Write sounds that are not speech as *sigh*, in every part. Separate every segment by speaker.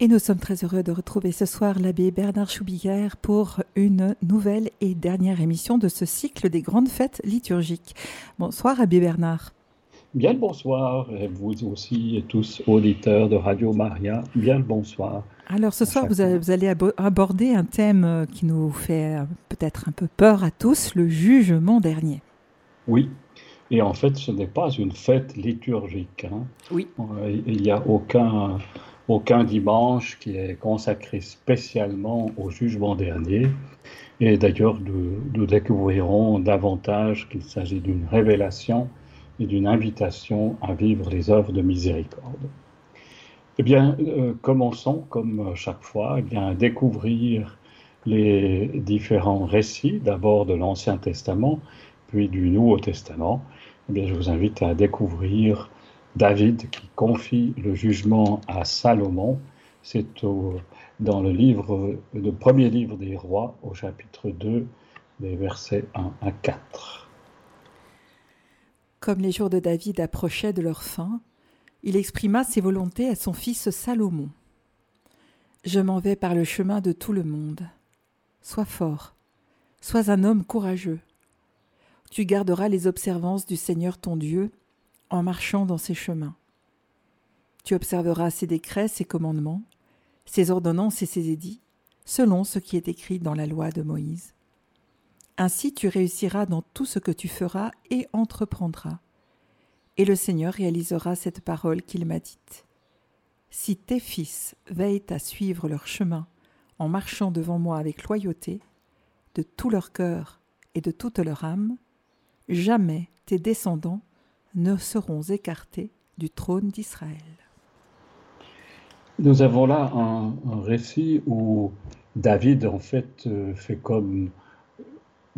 Speaker 1: Et nous sommes très heureux de retrouver ce soir l'abbé Bernard Choubillère pour une nouvelle et dernière émission de ce cycle des grandes fêtes liturgiques. Bonsoir abbé Bernard.
Speaker 2: Bien le bonsoir, et vous aussi et tous auditeurs de Radio Maria, bien le bonsoir.
Speaker 1: Alors ce soir, vous, allez aborder un thème euh, qui nous fait euh, peut-être un peu peur à tous, le jugement dernier.
Speaker 2: Oui, et en fait, ce n'est pas une fête liturgique. Hein.
Speaker 1: Oui.
Speaker 2: Euh, il n'y a aucun aucun dimanche qui est consacré spécialement au jugement dernier. Et d'ailleurs, nous, découvrirons davantage qu'il s'agit d'une révélation et d'une invitation à vivre les œuvres de miséricorde. Eh bien, euh, commençons, comme chaque fois, eh à découvrir les différents récits, d'abord de l'Ancien Testament, puis du Nouveau Testament. Eh bien, je vous invite à découvrir David qui confie le jugement à Salomon. C'est dans le livre, premier livre des rois, au chapitre 2, des versets 1 à 4.
Speaker 1: Comme les jours de David approchaient de leur fin, il exprima ses volontés à son fils Salomon. Je m'en vais par le chemin de tout le monde. Sois fort, sois un homme courageux. Tu garderas les observances du Seigneur ton Dieu en marchant dans ses chemins. Tu observeras ses décrets, ses commandements, ses ordonnances et ses édits, selon ce qui est écrit dans la loi de Moïse. Ainsi tu réussiras dans tout ce que tu feras et entreprendras. Et le Seigneur réalisera cette parole qu'il m'a dite. Si tes fils veillent à suivre leur chemin en marchant devant moi avec loyauté, de tout leur cœur et de toute leur âme, jamais tes descendants ne seront écartés du trône d'Israël.
Speaker 2: Nous avons là un, récit où David, en fait, euh, fait comme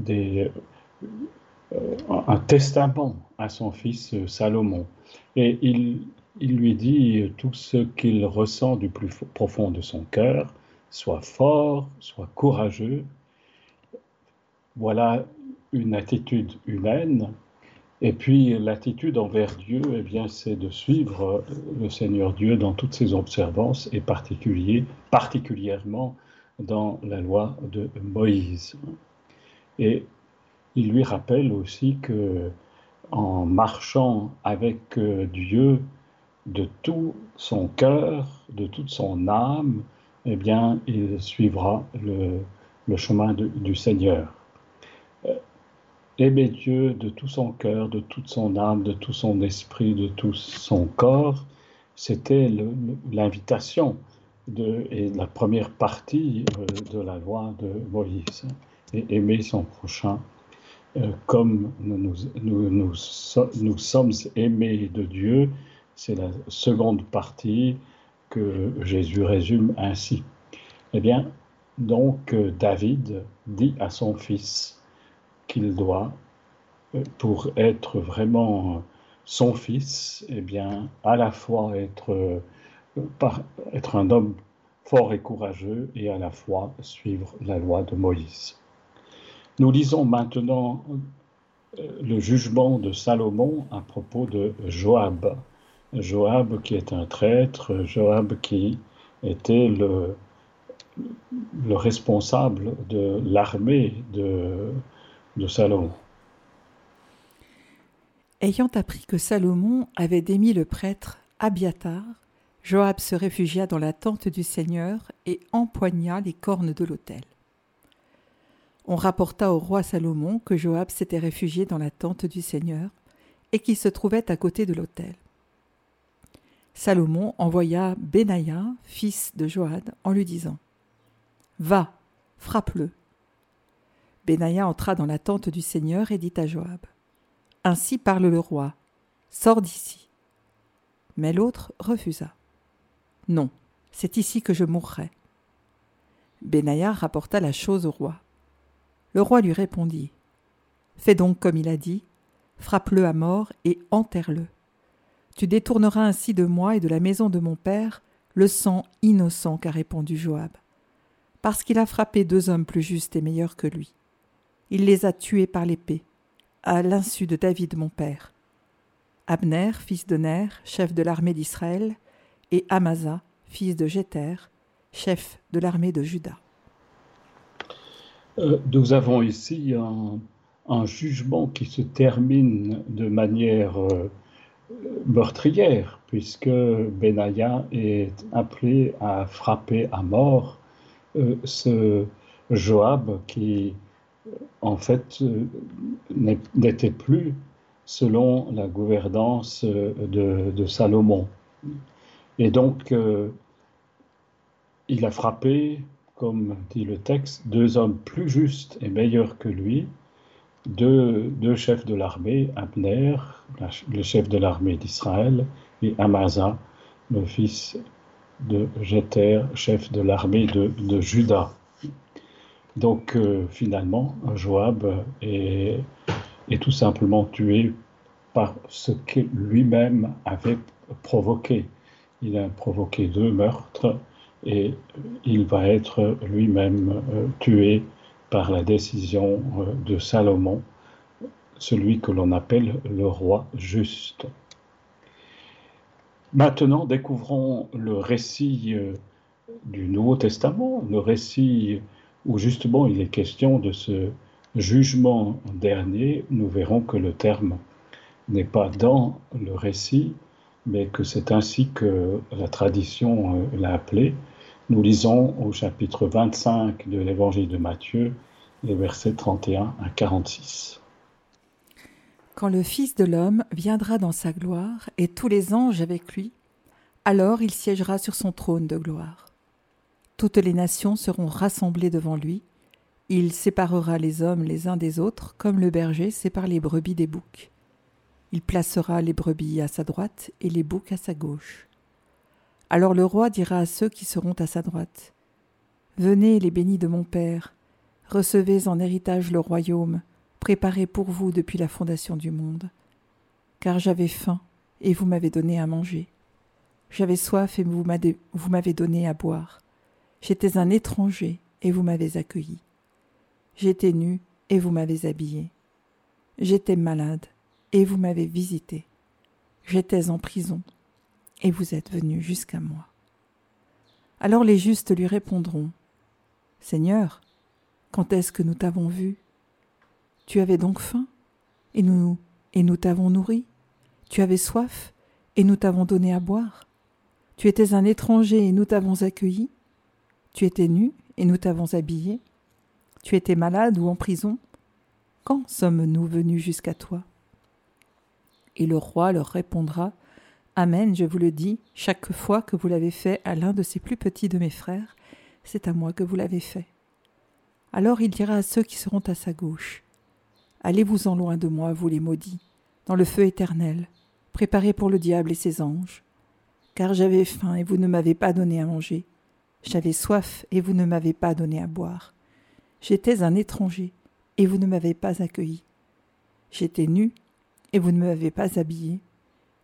Speaker 2: euh, un testament à son fils euh, Salomon. Et il, il lui dit tout ce qu'il ressent du plus profond de son cœur, soit fort, soit courageux. Voilà une attitude humaine et puis l'attitude envers Dieu, eh bien, c'est de suivre le Seigneur Dieu dans toutes ses observances et particulièrement dans la loi de Moïse. Et il lui rappelle aussi que en marchant avec Dieu de tout son cœur, de toute son âme, eh bien, il suivra le, chemin du Seigneur aimer Dieu de tout son cœur, de toute son âme, de tout son esprit, de tout son corps, c'était l'invitation et la première partie euh, de la loi de Moïse. Et aimer son prochain euh, comme nous, nous, sommes aimés de Dieu, c'est la seconde partie que Jésus résume ainsi. Eh bien, donc euh, David dit à son fils, qu'il doit, euh, pour être vraiment son fils, et eh bien, à la fois être, euh, être un homme fort et courageux et à la fois suivre la loi de Moïse. Nous lisons maintenant euh, le jugement de Salomon à propos de Joab. Joab qui est un traître, Joab qui était le, le responsable de l'armée de, de Salomon.
Speaker 1: Ayant appris que Salomon avait démis le prêtre Abiatar, Joab se réfugia dans la tente du Seigneur et empoigna les cornes de l'autel. On rapporta au roi Salomon que Joab s'était réfugié dans la tente du Seigneur et qu'il se trouvait à côté de l'autel. Salomon envoya Benaïa, fils de Joad, en lui disant Va, frappe-le. Benaïa entra dans la tente du Seigneur et dit à Joab Ainsi parle le roi, sors d'ici. Mais l'autre refusa. Non, c'est ici que je mourrai. Benaïa rapporta la chose au roi. Le roi lui répondit Fais donc comme il a dit, frappe-le à mort et enterre-le. Tu détourneras ainsi de moi et de la maison de mon père le sang innocent qu'a répondu Joab, parce qu'il a frappé deux hommes plus justes et meilleurs que lui. Il les a tués par l'épée, à l'insu de David mon père. Abner, fils de Ner, chef de l'armée d'Israël, et Amasa, fils de Jéter, chef de l'armée de Juda.
Speaker 2: Euh, nous avons ici un, jugement qui se termine de manière euh, meurtrière, puisque Benaya est appelé à frapper à mort euh, ce Joab qui, en fait, n'était plus selon la gouvernance de, Salomon. Et donc, il a frappé comme dit le texte, deux hommes plus justes et meilleurs que lui, deux, chefs de l'armée, Abner, le chef de l'armée d'Israël, et Amasa, le fils de Jeter, chef de l'armée de, Juda. Donc euh, finalement, Joab est, tout simplement tué par ce qu'il lui-même avait provoqué. Il a provoqué deux meurtres et il va être lui-même euh, tué par la décision euh, de Salomon, celui que l'on appelle le roi juste. Maintenant, découvrons le récit du Nouveau Testament, le récit où justement il est question de ce jugement dernier. Nous verrons que le terme n'est pas dans le récit, mais que c'est ainsi que la tradition l'a appelé. Nous lisons au chapitre 25 de l'évangile de Matthieu, les versets 31 à 46.
Speaker 1: Quand le Fils de l'homme viendra dans sa gloire, et tous les anges avec lui, alors il siégera sur son trône de gloire. Toutes les nations seront rassemblées devant lui. Il séparera les hommes les uns des autres, comme le berger sépare les brebis des boucs. Il placera les brebis à sa droite et les boucs à sa gauche. Alors le roi dira à ceux qui seront à sa droite Venez, les bénis de mon Père, recevez en héritage le royaume, préparé pour vous depuis la fondation du monde. Car j'avais faim, et vous m'avez donné à manger. J'avais soif, et vous m'avez donné à boire. J'étais un étranger, et vous m'avez accueilli. J'étais nu, et vous m'avez habillé. J'étais malade, et vous m'avez visité. J'étais en prison, et vous êtes venu jusqu'à moi. Alors les justes lui répondront, Seigneur, quand est-ce que nous t'avons vu? Tu avais donc faim, et nous, et nous t'avons nourri Tu avais soif, et nous t'avons donné à boire Tu étais un étranger, et nous t'avons accueilli Tu étais nu, et nous t'avons habillé Tu étais malade ou en prison Quand sommes-nous venus jusqu'à toi? Et le roi leur répondra, Amen, je vous le dis, chaque fois que vous l'avez fait à l'un de ces plus petits de mes frères, c'est à moi que vous l'avez fait. Alors il dira à ceux qui seront à sa gauche, Allez-vous-en loin de moi, vous les maudits, dans le feu éternel, préparé pour le diable et ses anges. Car j'avais faim et vous ne m'avez pas donné à manger, j'avais soif et vous ne m'avez pas donné à boire. J'étais un étranger et vous ne m'avez pas accueilli. J'étais nu et vous ne m'avez pas habillé.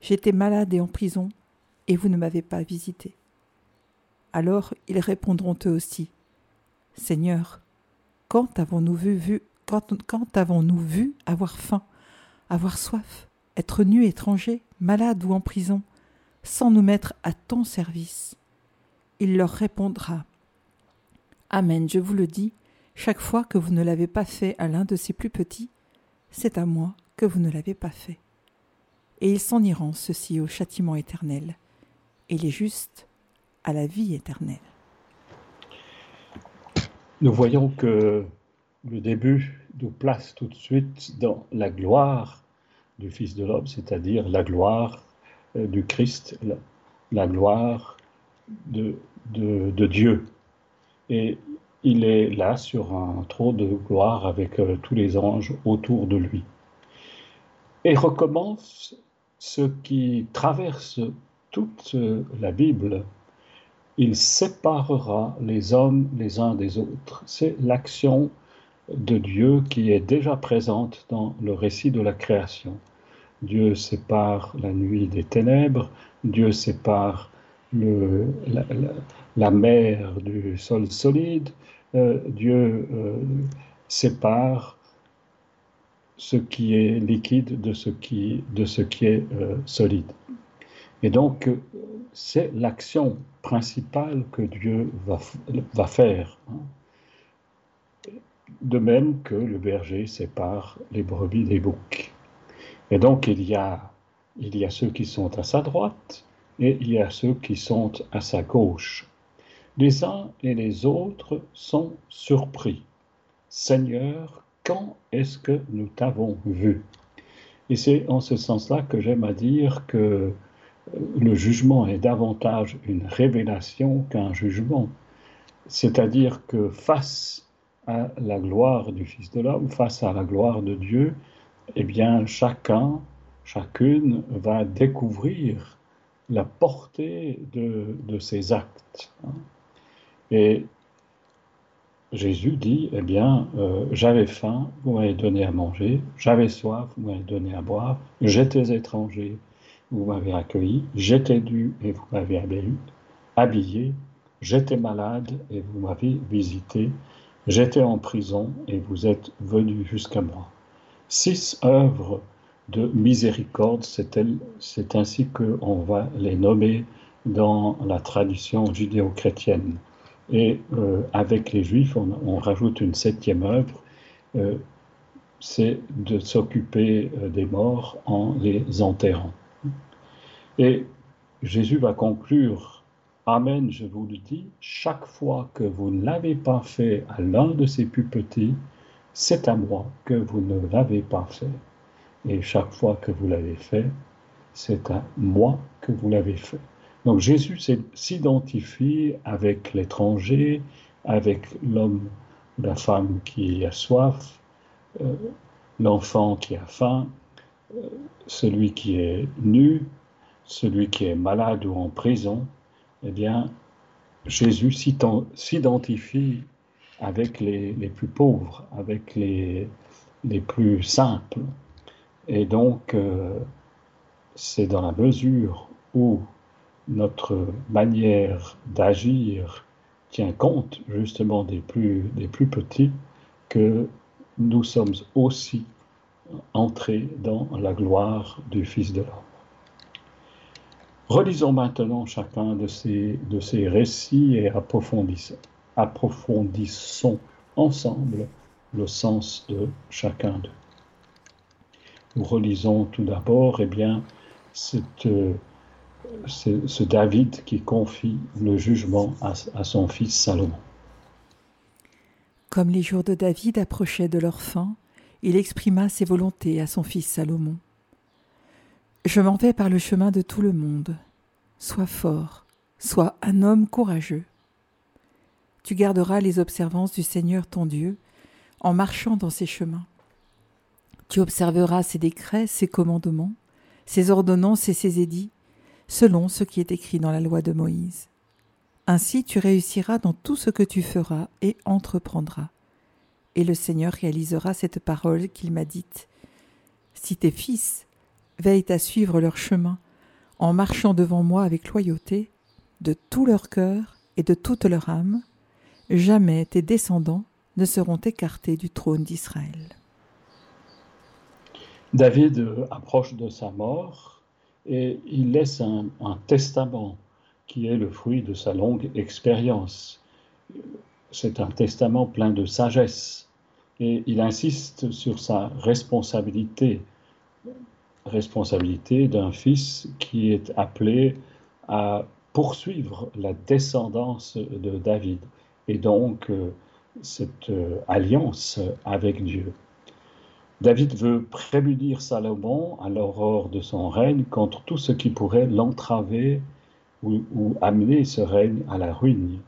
Speaker 1: J'étais malade et en prison, et vous ne m'avez pas visité. Alors ils répondront eux aussi. Seigneur, quand avons-nous vu, vu quand, quand avons-nous vu avoir faim, avoir soif, être nu étranger, malade ou en prison, sans nous mettre à ton service? Il leur répondra. Amen, je vous le dis, chaque fois que vous ne l'avez pas fait à l'un de ces plus petits, c'est à moi que vous ne l'avez pas fait et ils s'en iront, ceux-ci au châtiment éternel, et les justes à la vie éternelle.
Speaker 2: Nous voyons que le début nous place tout de suite dans la gloire du Fils de l'homme, c'est-à-dire la gloire euh, du Christ, la, gloire de, de, Dieu. Et il est là sur un trône de gloire avec euh, tous les anges autour de lui. Et recommence ce qui traverse toute la Bible, il séparera les hommes les uns des autres. C'est l'action de Dieu qui est déjà présente dans le récit de la création. Dieu sépare la nuit des ténèbres, Dieu sépare la, mer du sol solide, euh, Dieu euh, sépare ce qui est liquide de ce qui, de ce qui est euh, solide. Et donc, c'est l'action principale que Dieu va, va faire. Hein. De même que le berger sépare les brebis des boucs. Et donc il y a, il y a ceux qui sont à sa droite et il y a ceux qui sont à sa gauche. Les uns et les autres sont surpris. Seigneur, quand est-ce que nous t'avons vu? Et c'est en ce sens-là que j'aime à dire que euh, le jugement est davantage une révélation qu'un jugement. C'est-à-dire que face à la gloire du Fils de l'homme, face à la gloire de Dieu, eh bien chacun, chacune va découvrir la portée de, de actes. Hein. Et Jésus dit, eh bien, euh, j'avais faim, vous m'avez donné à manger, j'avais soif, vous m'avez donné à boire, j'étais étranger, vous m'avez accueilli, j'étais dû et vous m'avez habillé, j'étais malade et vous m'avez visité, j'étais en prison et vous êtes venu jusqu'à moi. Six œuvres de miséricorde, c'est ainsi qu'on va les nommer dans la tradition judéo-chrétienne. Et euh, avec les Juifs, on, rajoute une septième œuvre, euh, c'est de s'occuper euh, des morts en les enterrant. Et Jésus va conclure, Amen, je vous le dis, chaque fois que vous ne l'avez pas fait à l'un de ces plus petits, c'est à moi que vous ne l'avez pas fait. Et chaque fois que vous l'avez fait, c'est à moi que vous l'avez fait. Donc Jésus s'identifie avec l'étranger, avec l'homme ou la femme qui a soif, euh, l'enfant qui a faim, euh, celui qui est nu, celui qui est malade ou en prison. Eh bien, Jésus s'identifie avec les, plus pauvres, avec les, les plus simples. Et donc, euh, c'est dans la mesure où notre manière d'agir tient compte justement des plus, petits, que nous sommes aussi entrés dans la gloire du Fils de l'homme. Relisons maintenant chacun de ces, de ces récits et approfondissons ensemble le sens de chacun d'eux. Nous relisons tout d'abord eh bien, c'est ce David qui confie le jugement à, son fils Salomon.
Speaker 1: Comme les jours de David approchaient de leur fin, il exprima ses volontés à son fils Salomon. Je m'en vais par le chemin de tout le monde. Sois fort, sois un homme courageux. Tu garderas les observances du Seigneur ton Dieu en marchant dans ses chemins. Tu observeras ses décrets, ses commandements, ses ordonnances et ses édits, selon ce qui est écrit dans la loi de Moïse. Ainsi tu réussiras dans tout ce que tu feras et entreprendras. Et le Seigneur réalisera cette parole qu'il m'a dite. Si tes fils veillent à suivre leur chemin, en marchant devant moi avec loyauté, de tout leur cœur et de toute leur âme, jamais tes descendants ne seront écartés du trône d'Israël.
Speaker 2: David approche de sa mort et il laisse un, testament qui est le fruit de sa longue expérience. C'est un testament plein de sagesse et il insiste sur sa responsabilité, responsabilité d'un fils qui est appelé à poursuivre la descendance de David et donc euh, cette euh, alliance avec Dieu. David veut prémunir Salomon à l'aurore de son règne contre tout ce qui pourrait l'entraver ou, amener ce règne à la ruine.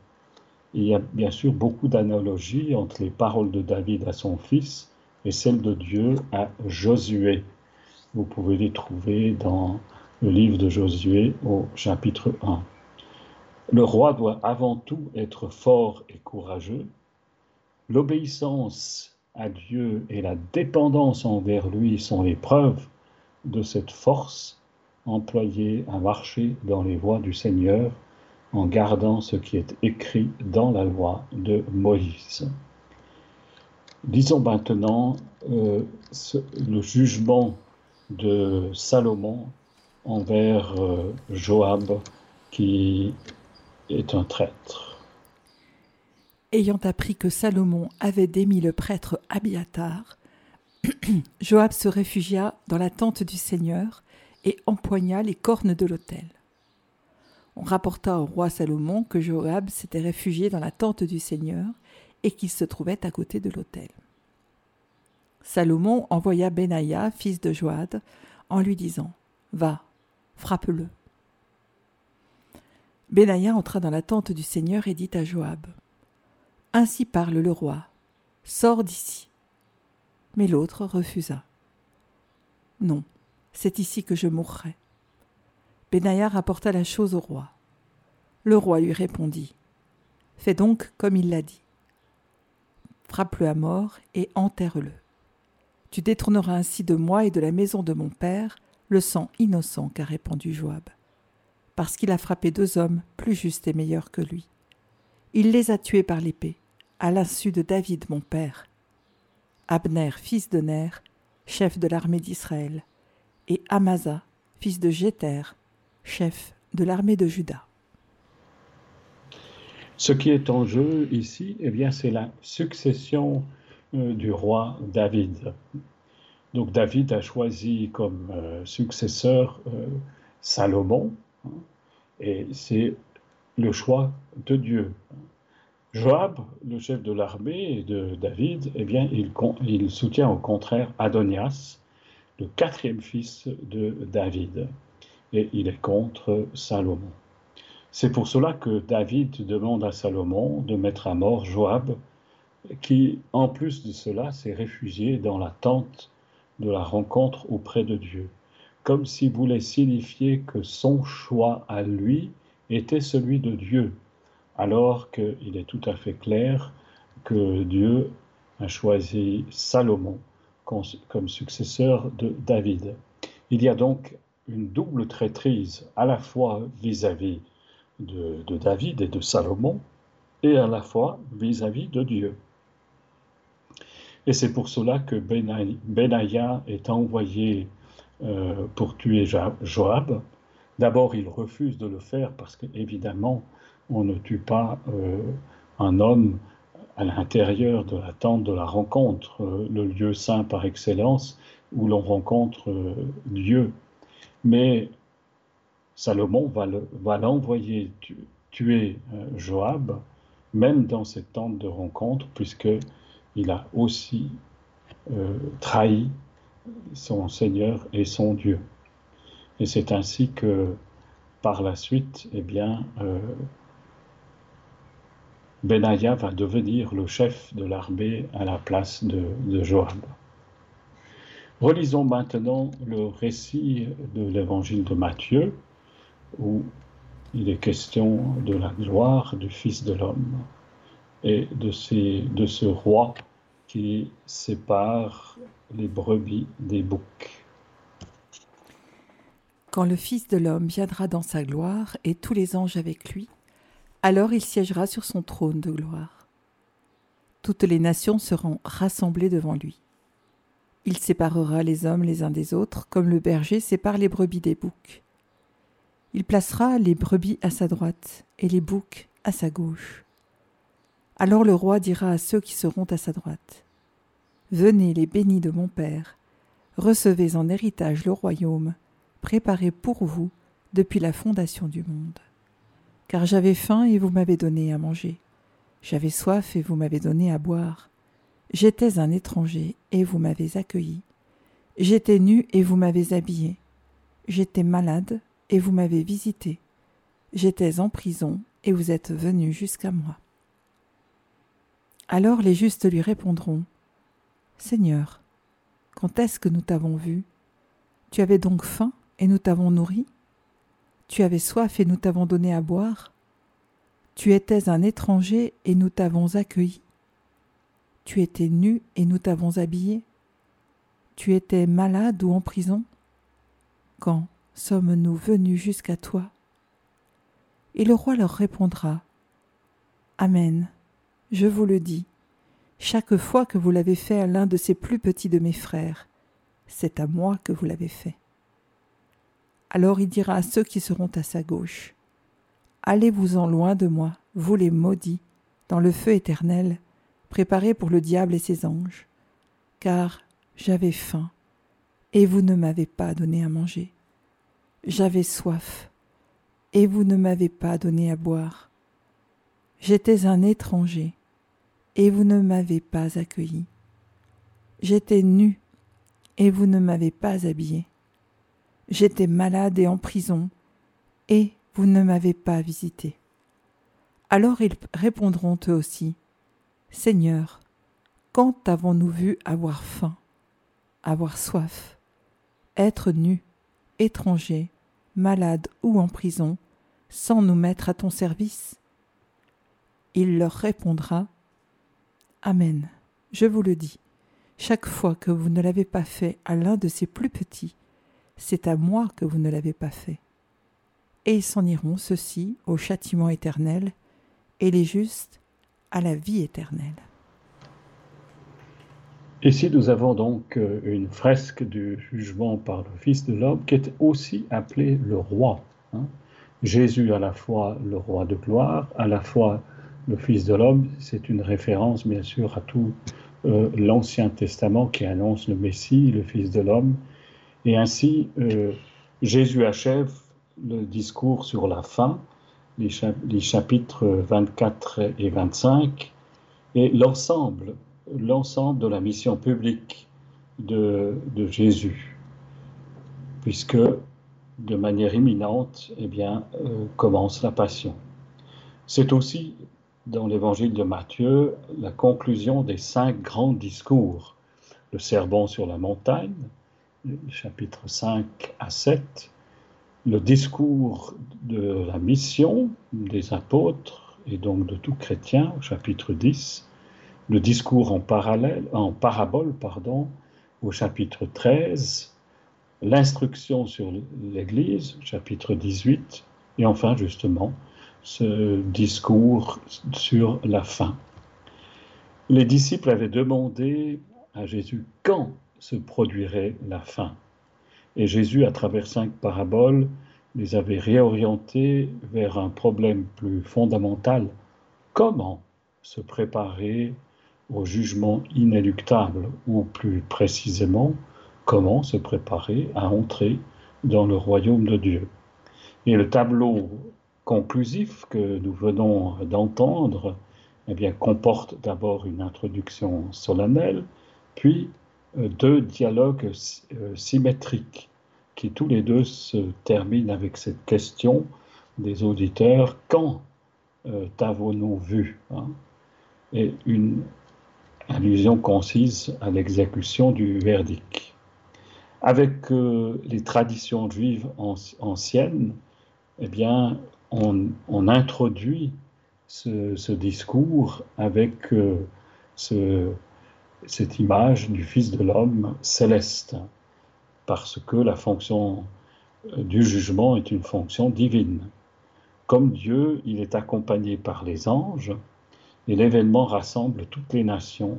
Speaker 2: Il y a bien sûr beaucoup d'analogies entre les paroles de David à son fils et celles de Dieu à Josué. Vous pouvez les trouver dans le livre de Josué au chapitre 1. Le roi doit avant tout être fort et courageux. L'obéissance à Dieu et la dépendance envers lui sont les preuves de cette force employée à marcher dans les voies du Seigneur en gardant ce qui est écrit dans la loi de Moïse. Disons maintenant euh, le jugement de Salomon envers euh, Joab qui est un traître.
Speaker 1: Ayant appris que Salomon avait démis le prêtre Abiatar, *clears throat* Joab se réfugia dans la tente du Seigneur et empoigna les cornes de l'autel. On rapporta au roi Salomon que Joab s'était réfugié dans la tente du Seigneur et qu'il se trouvait à côté de l'autel. Salomon envoya Benaïa, fils de Joad, en lui disant Va, frappe-le. Benaïa entra dans la tente du Seigneur et dit à Joab Ainsi parle le roi, sors d'ici. Mais l'autre refusa. Non, c'est ici que je mourrai. Benaïa rapporta la chose au roi. Le roi lui répondit Fais donc comme il l'a dit. Frappe-le à mort et enterre-le. Tu détourneras ainsi de moi et de la maison de mon père le sang innocent qu'a répandu Joab, parce qu'il a frappé deux hommes plus justes et meilleurs que lui. Il les a tués par l'épée, à l'insu de David mon père. Abner, fils de Ner, chef de l'armée d'Israël, et Amasa, fils de Jéter, chef de l'armée de Juda.
Speaker 2: Ce qui est en jeu ici, eh bien, c'est la succession euh, du roi David. Donc David a choisi comme euh, successeur euh, Salomon, hein, et c'est le choix de Dieu. Joab, le chef de l'armée de David, eh bien, il, il, soutient au contraire Adonias, le quatrième fils de David, et il est contre Salomon. C'est pour cela que David demande à Salomon de mettre à mort Joab, qui, en plus de cela, s'est réfugié dans la tente de la rencontre auprès de Dieu, comme s'il voulait signifier que son choix à lui était celui de Dieu, alors qu'il est tout à fait clair que Dieu a choisi Salomon comme successeur de David. Il y a donc une double traîtrise à la fois vis-à-vis de, David et de Salomon, et à la fois vis à -vis de Dieu. Et c'est pour cela que Benaïa est envoyé euh, pour tuer Joab. D'abord, il refuse de le faire parce qu'évidemment, on ne tue pas euh, un homme à l'intérieur de la tente de la rencontre, euh, le lieu saint par excellence où l'on rencontre Dieu. Mais Salomon va l'envoyer tuer Joab, même dans cette tente de rencontre, puisque il a aussi euh, trahi son Seigneur et son Dieu. Et c'est ainsi que par la suite, eh bien, euh, Benaïa va devenir le chef de l'armée à la place de, Joab. Relisons maintenant le récit de l'évangile de Matthieu, où il est question de la gloire du Fils de l'homme et de ce roi qui sépare les brebis des boucs.
Speaker 1: Quand le Fils de l'homme viendra dans sa gloire et tous les anges avec lui, alors il siégera sur son trône de gloire. Toutes les nations seront rassemblées devant lui. Il séparera les hommes les uns des autres, comme le berger sépare les brebis des boucs. Il placera les brebis à sa droite et les boucs à sa gauche. Alors le roi dira à ceux qui seront à sa droite Venez, les bénis de mon Père, recevez en héritage le royaume, préparé pour vous depuis la fondation du monde. Car j'avais faim et vous m'avez donné à manger, j'avais soif et vous m'avez donné à boire, j'étais un étranger et vous m'avez accueilli, j'étais nu et vous m'avez habillé, j'étais malade et vous m'avez visité, j'étais en prison et vous êtes venu jusqu'à moi. Alors les justes lui répondront Seigneur, quand est-ce que nous t'avons vu? Tu avais donc faim et nous t'avons nourri? Tu avais soif et nous t'avons donné à boire. Tu étais un étranger et nous t'avons accueilli. Tu étais nu et nous t'avons habillé. Tu étais malade ou en prison. Quand sommes-nous venus jusqu'à toi? Et le roi leur répondra Amen. Je vous le dis, chaque fois que vous l'avez fait à l'un de ces plus petits de mes frères, c'est à moi que vous l'avez fait. Alors il dira à ceux qui seront à sa gauche, Allez-vous-en loin de moi, vous les maudits, dans le feu éternel, préparé pour le diable et ses anges, car j'avais faim, et vous ne m'avez pas donné à manger. J'avais soif, et vous ne m'avez pas donné à boire. J'étais un étranger, et vous ne m'avez pas accueilli. J'étais nu, et vous ne m'avez pas habillé. J'étais malade et en prison, et vous ne m'avez pas visité. Alors ils répondront eux aussi, Seigneur, quand avons-nous vu avoir faim, avoir soif, être nu, étranger, malade ou en prison, sans nous mettre à ton service? Il leur répondra, Amen, je vous le dis, chaque fois que vous ne l'avez pas fait à l'un de ces plus petits, c'est à moi que vous ne l'avez pas fait. Et ils s'en iront, ceux-ci, au châtiment éternel, et les justes à la vie éternelle.
Speaker 2: Ici, nous avons donc euh, une fresque du jugement par le Fils de l'homme qui est aussi appelé le roi. Hein. Jésus à la fois le roi de gloire, à la fois le Fils de l'homme, c'est une référence bien sûr à tout euh, l'Ancien Testament qui annonce le Messie, le Fils de l'homme. Et ainsi, euh, Jésus achève le discours sur la fin, les, chapitres 24 et 25, et l'ensemble, l'ensemble de la mission publique de, Jésus, puisque de manière imminente, eh bien, euh, commence la passion. C'est aussi dans l'évangile de Matthieu la conclusion des cinq grands discours. Le sermon sur la montagne, chapitre 5 à 7, le discours de la mission des apôtres et donc de tout chrétien au chapitre 10, le discours en, parallèle, en parabole pardon, au chapitre 13, l'instruction sur l'Église, chapitre 18, et enfin justement ce discours sur la fin. Les disciples avaient demandé à Jésus quand se produirait la fin. Et Jésus, à travers cinq paraboles, les avait réorientés vers un problème plus fondamental. Comment se préparer au jugement inéluctable, ou plus précisément, comment se préparer à entrer dans le royaume de Dieu? Et le tableau conclusif que nous venons d'entendre eh bien, comporte d'abord une introduction solennelle, puis deux dialogues euh, symétriques qui tous les deux se terminent avec cette question des auditeurs quand euh, t'avons-nous vu hein? Et une allusion concise à l'exécution du verdict. Avec les traditions juives anciennes, eh bien, on, introduit ce, discours avec ce, cette image du Fils de l'homme céleste, parce que la fonction euh, du jugement est une fonction divine. Comme Dieu, il est accompagné par les anges, et l'événement rassemble toutes les nations,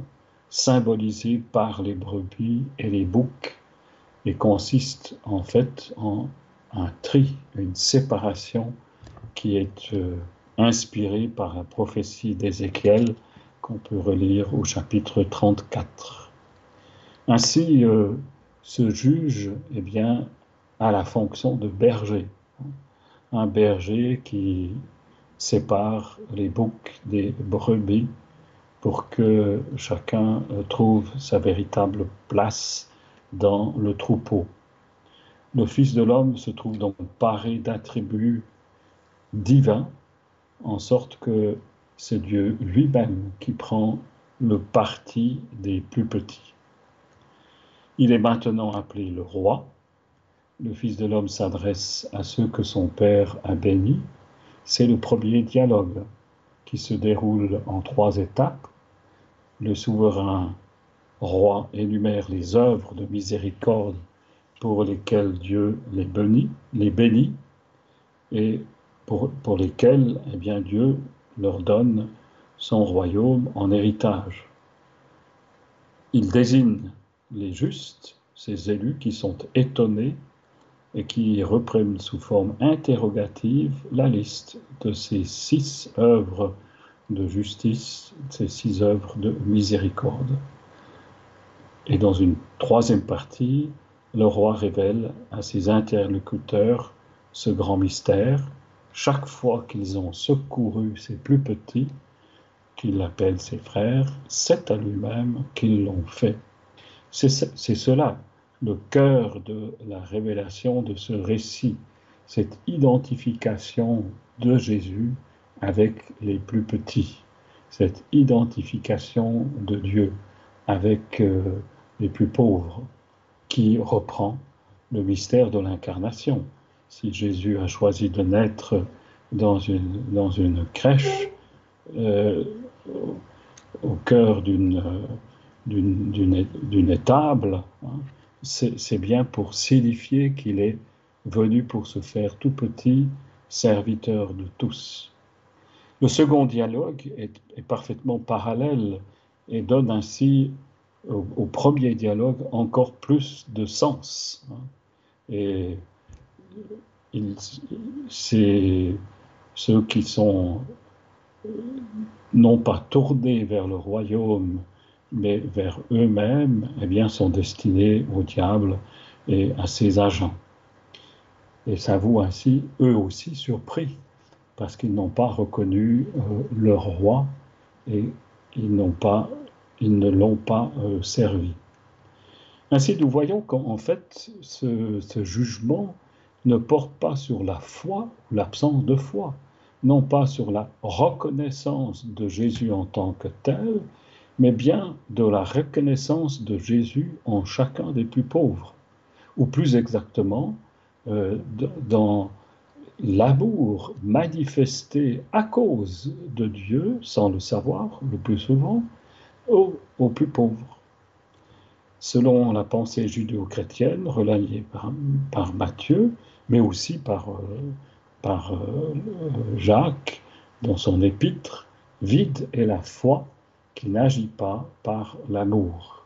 Speaker 2: symbolisées par les brebis et les boucs, et consiste en fait en un tri, une séparation qui est euh, inspirée par la prophétie d'Ézéchiel qu'on peut relire au chapitre 34. Ainsi, euh, ce juge eh bien, a la fonction de berger, un berger qui sépare les boucs des brebis pour que chacun euh, trouve sa véritable place dans le troupeau. Le Fils de l'homme se trouve donc paré d'attributs divins, en sorte que c'est Dieu lui-même qui prend le parti des plus petits. Il est maintenant appelé le roi. Le Fils de l'homme s'adresse à ceux que son Père a bénis. C'est le premier dialogue qui se déroule en trois étapes. Le souverain roi énumère les œuvres de miséricorde pour lesquelles Dieu les bénit, les bénit et pour, lesquelles eh bien, Dieu leur donne son royaume en héritage. Il désigne les justes, ces élus qui sont étonnés et qui reprennent sous forme interrogative la liste de ces six œuvres de justice, ces six œuvres de miséricorde. Et dans une troisième partie, le roi révèle à ses interlocuteurs ce grand mystère. Chaque fois qu'ils ont secouru ses plus petits, qu'il appelle ses frères, c'est à lui-même qu'ils l'ont fait. C'est cela le cœur de la révélation de ce récit, cette identification de Jésus avec les plus petits, cette identification de Dieu avec euh, les plus pauvres, qui reprend le mystère de l'incarnation. Si Jésus a choisi de naître dans une, dans une crèche, euh, au cœur d'une étable, hein, c'est bien pour signifier qu'il est venu pour se faire tout petit, serviteur de tous. Le second dialogue est, parfaitement parallèle et donne ainsi au, premier dialogue encore plus de sens. Hein. Et c'est ceux qui sont non pas tournés vers le royaume mais vers eux-mêmes, eh bien, sont destinés au diable et à ses agents. Et ça vous ainsi, eux aussi, surpris, parce qu'ils n'ont pas reconnu euh, leur roi et ils, pas, ils ne l'ont pas euh, servi. Ainsi, nous voyons qu'en fait, ce, jugement ne porte pas sur la foi ou l'absence de foi, non pas sur la reconnaissance de Jésus en tant que tel, mais bien de la reconnaissance de Jésus en chacun des plus pauvres, ou plus exactement, euh, dans l'amour manifesté à cause de Dieu, sans le savoir le plus souvent, aux, plus pauvres. Selon la pensée judéo-chrétienne relayée par, Matthieu, mais aussi par, euh, euh, Jacques dans son épître, vide est la foi qui n'agit pas par l'amour.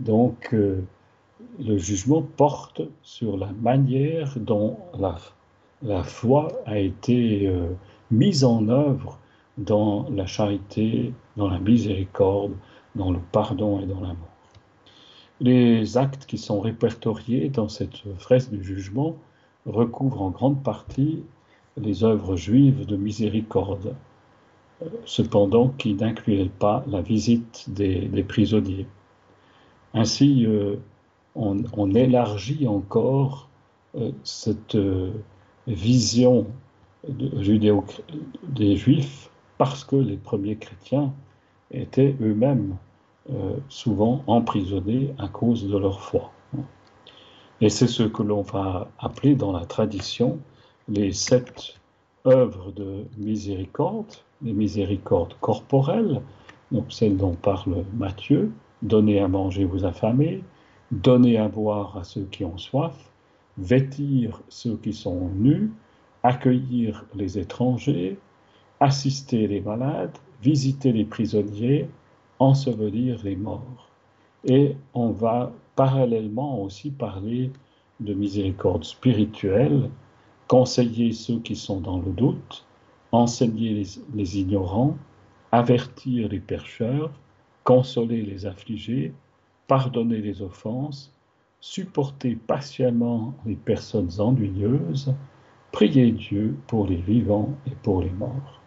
Speaker 2: Donc, euh, le jugement porte sur la manière dont la, la foi a été mise en œuvre dans la charité, dans la miséricorde, dans le pardon et dans l'amour. Les actes qui sont répertoriés dans cette fresque du jugement recouvrent en grande partie les œuvres juives de miséricorde, cependant qui n'incluait pas la visite des, prisonniers. Ainsi, euh, on, élargit encore euh, cette euh, vision des Juifs parce que les premiers chrétiens étaient eux-mêmes souvent emprisonnés à cause de leur foi. Et c'est ce que l'on va appeler dans la tradition les sept œuvres de miséricorde, les miséricordes corporelles, donc celles dont parle Matthieu, donner à manger aux affamés, donner à boire à ceux qui ont soif, vêtir ceux qui sont nus, accueillir les étrangers, assister les malades, visiter les prisonniers, ensevelir les morts. Et on va parallèlement aussi parler de miséricorde spirituelle, conseiller ceux qui sont dans le doute, enseigner les, ignorants, avertir les percheurs, consoler les affligés, pardonner les offenses, supporter patiemment les personnes ennuyeuses, prier Dieu pour les vivants et pour les morts.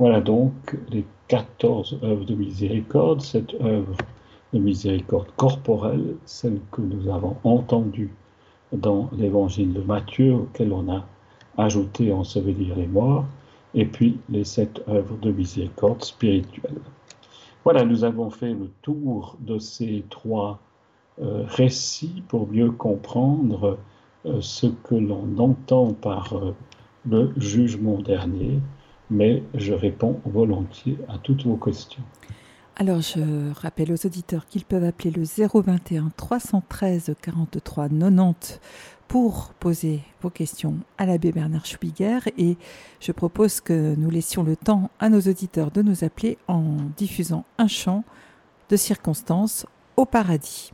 Speaker 2: Voilà donc les 14 œuvres de miséricorde, cette œuvre de miséricorde corporelle, celle que nous avons entendue dans l'évangile de Matthieu, auquel on a ajouté ensevelir les morts, et puis les sept œuvres de miséricorde spirituelle. Voilà, nous avons fait le tour de ces trois euh, récits pour mieux comprendre euh, ce que l'on entend par euh, le jugement dernier, mais je réponds volontiers à toutes vos questions.
Speaker 1: Alors je rappelle aux auditeurs qu'ils peuvent appeler le 021 313 43 90 pour poser vos questions à l'abbé Bernard Schwieger et je propose que nous laissions le temps à nos auditeurs de nous appeler en diffusant un chant de circonstances au paradis.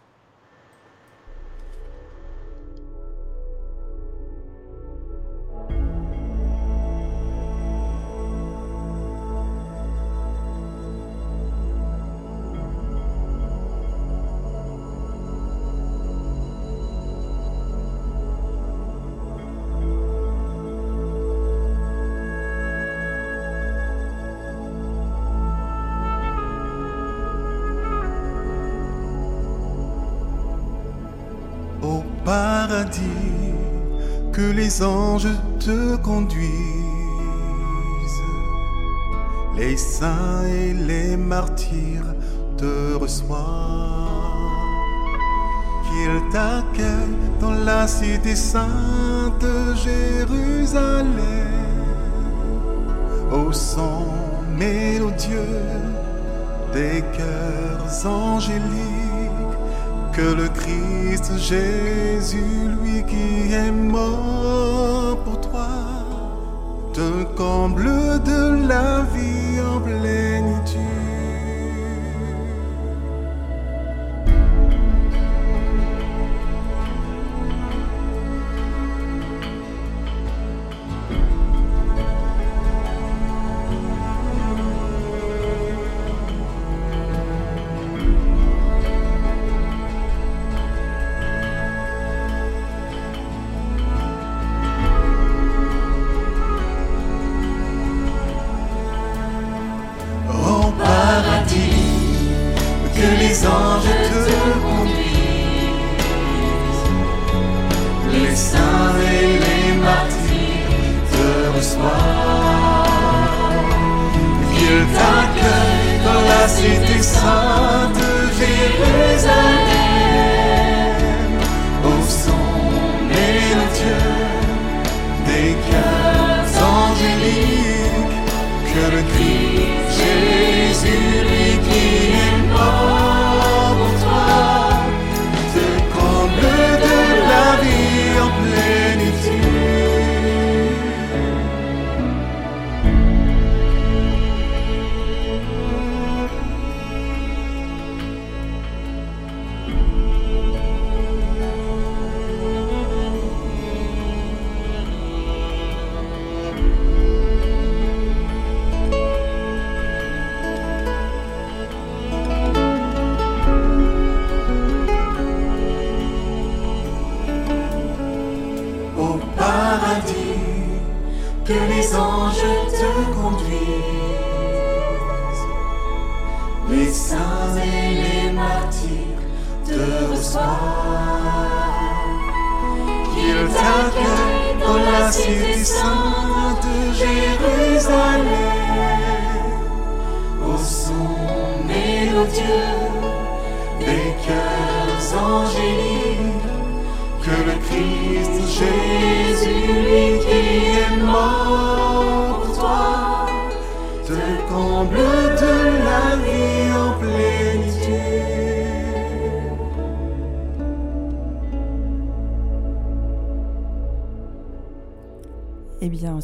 Speaker 3: Les anges te conduisent, les saints et les martyrs te reçoivent, qu'ils t'accueillent dans la cité sainte Jérusalem, au son mélodieux des cœurs angéliques que le Christ Jésus, lui qui est mort pour toi, te comble de la vie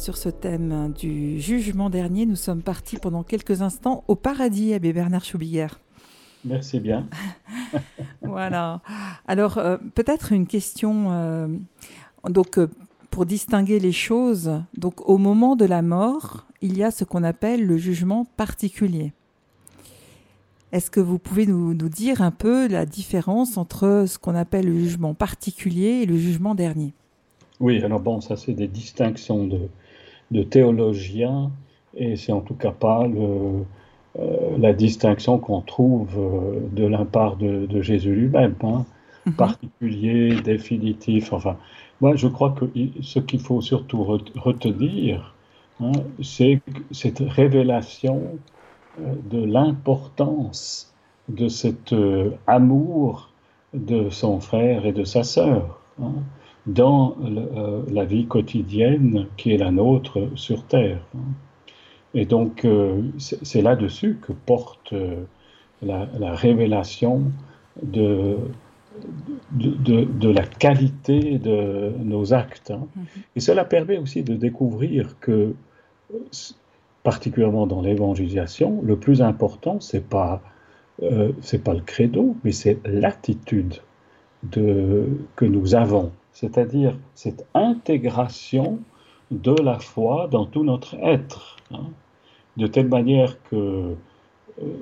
Speaker 1: sur ce thème du jugement dernier, nous sommes partis pendant quelques instants au paradis, Abbé Bernard Choubillère.
Speaker 2: Merci bien. *laughs*
Speaker 1: voilà. Alors, euh, peut-être une question. Euh, donc, euh, pour distinguer les choses, donc au moment de la mort, il y a ce qu'on appelle le jugement particulier. Est-ce que vous pouvez nous, nous, dire un peu la différence entre ce qu'on appelle le jugement particulier et le jugement dernier?
Speaker 2: Oui, alors bon, ça c'est des distinctions de, de théologiens, et c'est en tout cas pas le, euh, la distinction qu'on trouve euh, de la part de, Jésus lui-même, hein. mhm. particulier, définitif. Enfin, moi, je crois que ce qu'il faut surtout retenir, hein, c'est cette révélation euh, de l'importance de cet amour de son frère et de sa sœur. Hein dans euh, la vie quotidienne qui est la nôtre sur Terre. Et donc, euh, c'est là-dessus que porte euh, la, révélation de, de, la qualité de nos actes. Hein. Mm-hmm. Et cela permet aussi de découvrir que, particulièrement dans l'évangélisation, le plus important, c'est pas c'est pas le credo, mais c'est l'attitude que nous avons c'est-à-dire cette intégration de la foi dans tout notre être, hein. de telle manière que euh,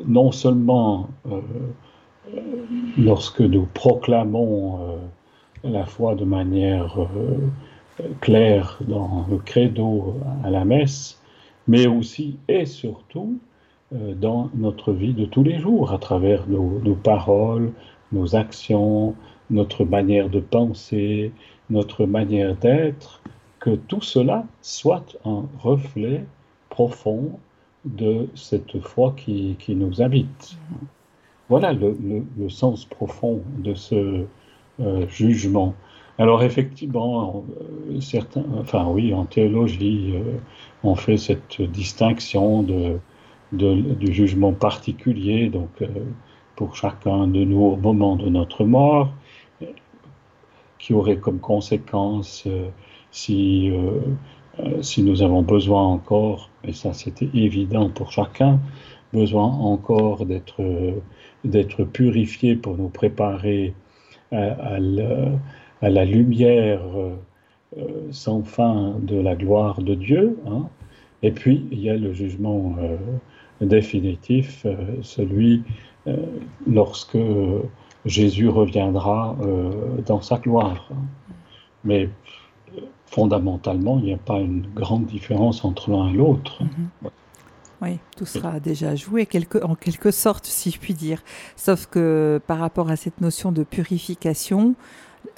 Speaker 2: non seulement euh, lorsque nous proclamons euh, la foi de manière claire dans le credo à la messe, mais aussi et surtout dans notre vie de tous les jours, à travers nos paroles, nos actions, notre manière de penser, notre manière d'être, que tout cela soit un reflet profond de cette foi qui, nous habite. Voilà le, sens profond de ce euh, jugement. Alors effectivement, euh, certains, enfin oui, en théologie, euh, on fait cette distinction de, du jugement particulier, donc pour chacun de nous au moment de notre mort, qui aurait comme conséquence si si nous avons besoin encore, et ça c'était évident pour chacun, besoin encore d'être d'être purifiés pour nous préparer à, la, lumière euh, sans fin de la gloire de Dieu. Hein. Et puis, il y a le jugement euh, définitif, euh, celui lorsque Jésus reviendra dans sa gloire. Mais fondamentalement, il n'y a pas une grande différence entre l'un et l'autre. Mm-hmm.
Speaker 1: Oui, tout sera déjà joué en quelque sorte, si je puis dire. Sauf que par rapport à cette notion de purification,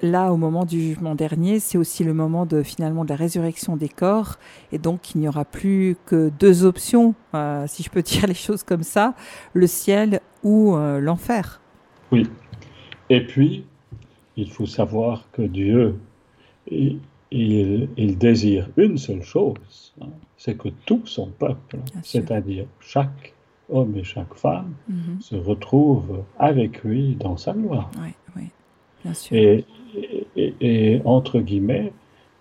Speaker 1: là, au moment du jugement dernier, c'est aussi le moment de finalement de la résurrection des corps, et donc il n'y aura plus que deux options, euh, si je peux *laughs* dire les choses comme ça, le ciel ou euh, l'enfer.
Speaker 2: Oui. Et puis, il faut savoir que Dieu, il, il désire une seule chose, hein, c'est que tout son peuple, c'est-à-dire chaque homme et chaque femme, mhm. se retrouve avec lui dans sa gloire.
Speaker 1: Oui, oui, bien sûr.
Speaker 2: Et, entre guillemets,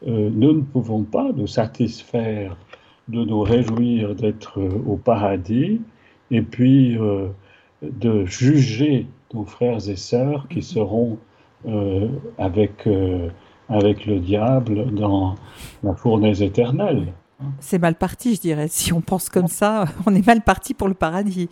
Speaker 2: euh, nous ne pouvons pas nous satisfaire de nous réjouir d'être euh, au paradis et puis euh, de juger nos frères et sœurs qui mhm. seront avec, avec le diable dans la fournaise éternelle.
Speaker 1: C'est mal parti, je dirais. Si on pense comme ça, on est mal parti pour le paradis.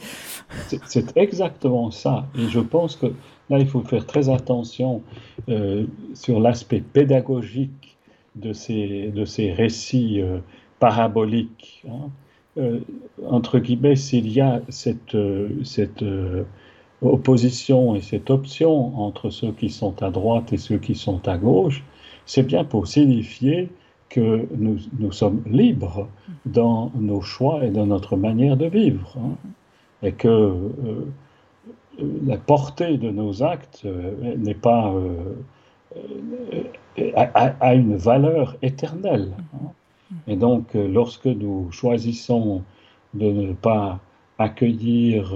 Speaker 2: C'est exactement ça. Et je pense que là, il faut faire très attention euh, sur l'aspect pédagogique de ces, de ces récits euh, paraboliques. Hein. Euh, entre guillemets, s'il y a cette, cette opposition et cette option entre ceux qui sont à droite et ceux qui sont à gauche, c'est bien pour signifier que nous, sommes libres dans nos choix et dans notre manière de vivre, hein, et que euh, la portée de nos actes euh, n'est pas à euh, une valeur éternelle. Hein. Et donc, lorsque nous choisissons de ne pas accueillir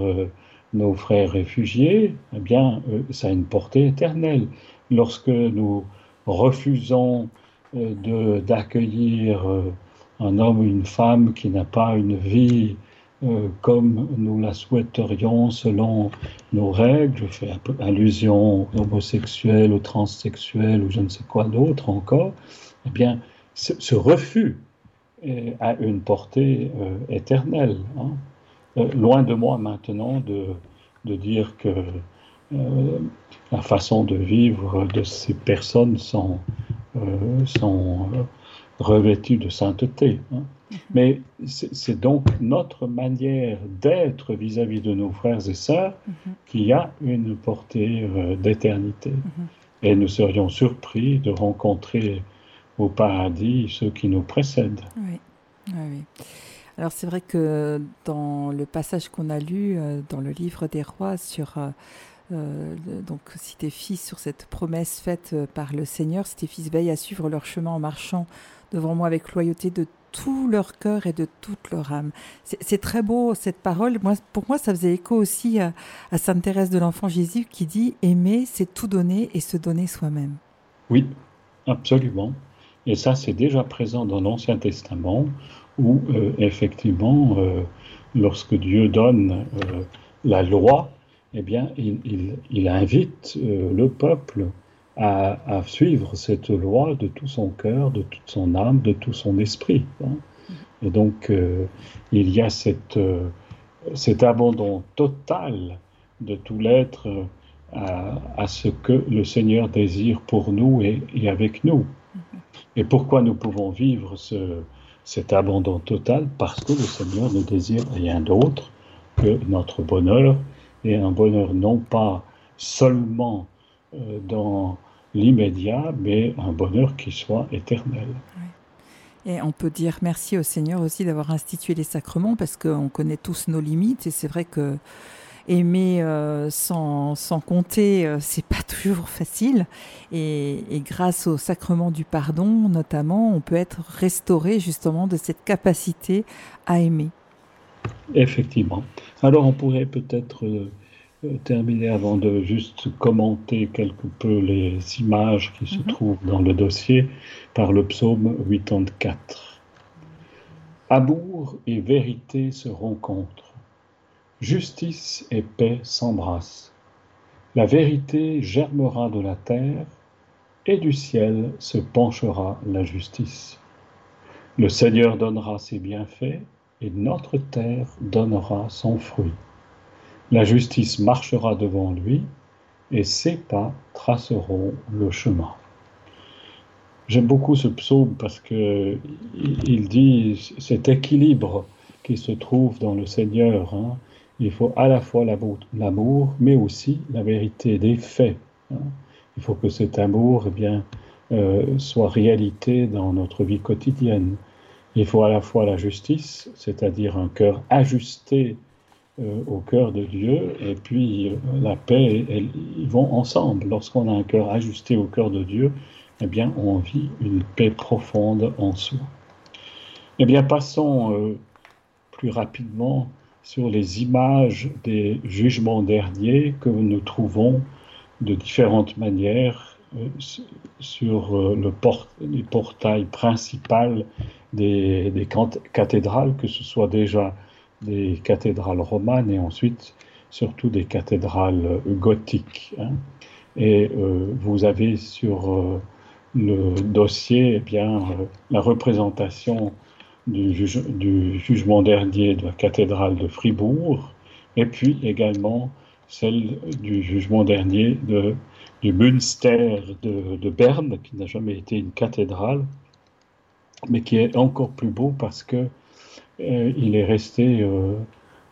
Speaker 2: nos frères réfugiés, eh bien, ça a une portée éternelle. Lorsque nous refusons euh, d'accueillir euh, un homme ou une femme qui n'a pas une vie euh, comme nous la souhaiterions selon nos règles. Je fais allusion aux homosexuels, aux transsexuels ou je ne sais quoi d'autre encore. Eh bien, ce, refus a une portée éternelle. Hein. Loin de moi maintenant de, de dire que la façon de vivre de ces personnes sont euh, sont euh, revêtus de sainteté. Hein. Mhm. Mais c'est donc notre manière d'être vis-à-vis de nos frères et sœurs mhm. qui a une portée euh, d'éternité. Mhm. Et nous serions surpris de rencontrer au paradis ceux qui nous précèdent.
Speaker 1: Oui, oui, Alors c'est vrai que dans le passage qu'on a lu dans le livre des rois sur euh, donc, si tes fils, sur cette promesse faite euh, par le Seigneur, si tes fils veillent à suivre leur chemin en marchant devant moi avec loyauté de tout leur cœur et de toute leur âme. C'est très beau cette parole. Moi, pour moi, ça faisait écho aussi à, Sainte Thérèse de l'Enfant Jésus qui dit aimer, c'est tout donner et se donner soi-même.
Speaker 2: Oui, absolument. Et ça, c'est déjà présent dans l'Ancien Testament où, euh, effectivement, lorsque Dieu donne la loi, eh bien, il, invite euh, le peuple à, suivre cette loi de tout son cœur, de toute son âme, de tout son esprit. Hein. Et donc, euh, il y a cette, euh, cet abandon total de tout l'être à, ce que le Seigneur désire pour nous et, avec nous. Et pourquoi nous pouvons vivre ce, cet abandon total Parce que le Seigneur ne désire rien d'autre que notre bonheur et un bonheur non pas seulement euh, dans l'immédiat, mais un bonheur qui soit éternel.
Speaker 1: Et on peut dire merci au Seigneur aussi d'avoir institué les sacrements parce qu'on connaît tous nos limites et c'est vrai que aimer euh, sans, sans, compter, euh, c'est pas *laughs* toujours facile. Et, et, grâce au sacrement du pardon, notamment, on peut être restauré justement de cette capacité à aimer.
Speaker 2: Effectivement. Alors on pourrait peut-être euh, terminer avant de juste commenter quelque peu les images qui se -hmm. trouvent dans le dossier par le psaume 84. Amour et vérité se rencontrent. Justice et paix s'embrassent. La vérité germera de la terre et du ciel se penchera la justice. Le Seigneur donnera ses bienfaits et notre terre donnera son fruit. La justice marchera devant lui et ses pas traceront le chemin. J'aime beaucoup ce psaume parce que il dit cet équilibre qui se trouve dans le Seigneur. Hein. Il faut à la fois l'amour, mais aussi la vérité des faits. Hein. Il faut que cet amour eh bien, euh, soit réalité dans notre vie quotidienne. Il faut à la fois la justice, c'est-à-dire un cœur ajusté euh, au cœur de Dieu, et puis euh, la paix, elles, ils vont ensemble. Lorsqu'on a un cœur ajusté au cœur de Dieu, eh bien, on vit une paix profonde en soi. Eh bien, passons plus rapidement sur les images des jugements derniers que nous trouvons de différentes manières euh, sur euh, le port les portails principal des, cathédrales, que ce soit déjà des cathédrales romanes et ensuite surtout des cathédrales gothiques. Hein. Et euh, vous avez sur euh, le dossier eh bien, euh, la représentation du, juge, du, jugement dernier de la cathédrale de Fribourg, et puis également celle du jugement dernier de, du Münster de, de Berne, qui n'a jamais été une cathédrale, mais qui est encore plus beau parce que euh, il est resté, euh,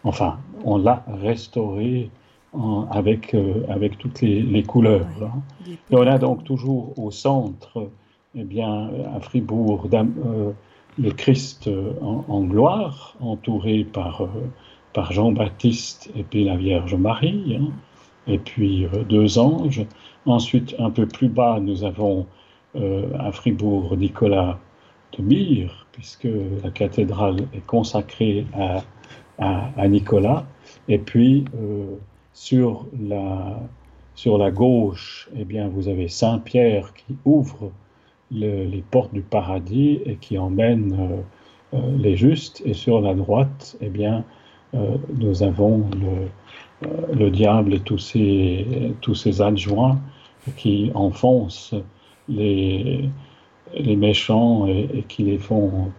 Speaker 2: enfin, on l'a restauré en, avec, euh, avec toutes les, les couleurs.
Speaker 1: Ouais,
Speaker 2: hein. Et on a donc toujours au centre, eh bien, à Fribourg, le Christ en, en gloire, entouré par, euh, par Jean-Baptiste et puis la Vierge Marie, hein, et puis euh, deux anges. Ensuite, un peu plus bas, nous avons euh, à Fribourg Nicolas de Myre, puisque la cathédrale est consacrée à, à, Nicolas. Et puis, euh, sur, la, sur la gauche, eh bien, vous avez Saint-Pierre qui ouvre le- les portes du paradis et qui emmène euh, euh, les justes. Et sur la droite, eh bien, euh, nous avons le, le diable et tous ses, tous ses adjoints qui enfoncent les, les méchants et, et qui les font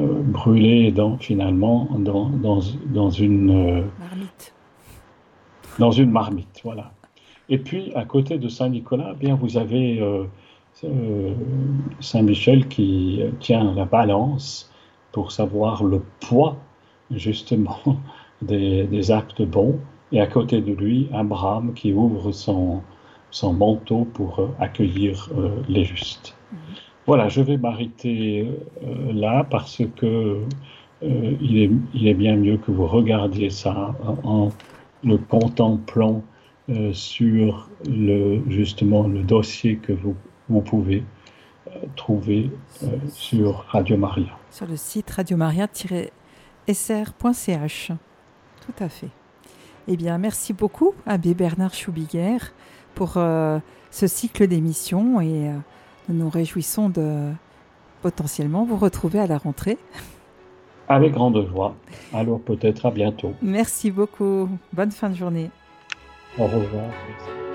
Speaker 2: euh, brûler dans, finalement dans, dans, dans une, euh,
Speaker 1: Marmite.
Speaker 2: dans une marmite. Voilà. Et puis, à côté de Saint-Nicolas, eh bien, vous avez euh, euh, Saint-Michel qui euh, tient la balance pour savoir le poids, justement, *laughs* des, des actes bons. Et à côté de lui, Abraham qui ouvre son, son manteau pour euh, accueillir euh, les justes. Voilà, je vais m'arrêter euh, là parce que euh, il, est, il est bien mieux que vous regardiez ça en, en le contemplant sur le, justement le dossier que vous, vous pouvez euh, trouver euh, sur Radio Maria.
Speaker 1: Sur le site radiomaria-sr.ch. Tout à fait. Eh bien, merci beaucoup, Abbé Bernard Choubiguer, pour euh, ce cycle d'émissions et euh, nous nous réjouissons de potentiellement vous retrouver à la rentrée.
Speaker 2: Avec grande joie. Alors peut-être à bientôt.
Speaker 1: Merci beaucoup. Bonne fin de journée.
Speaker 2: Au revoir. Merci.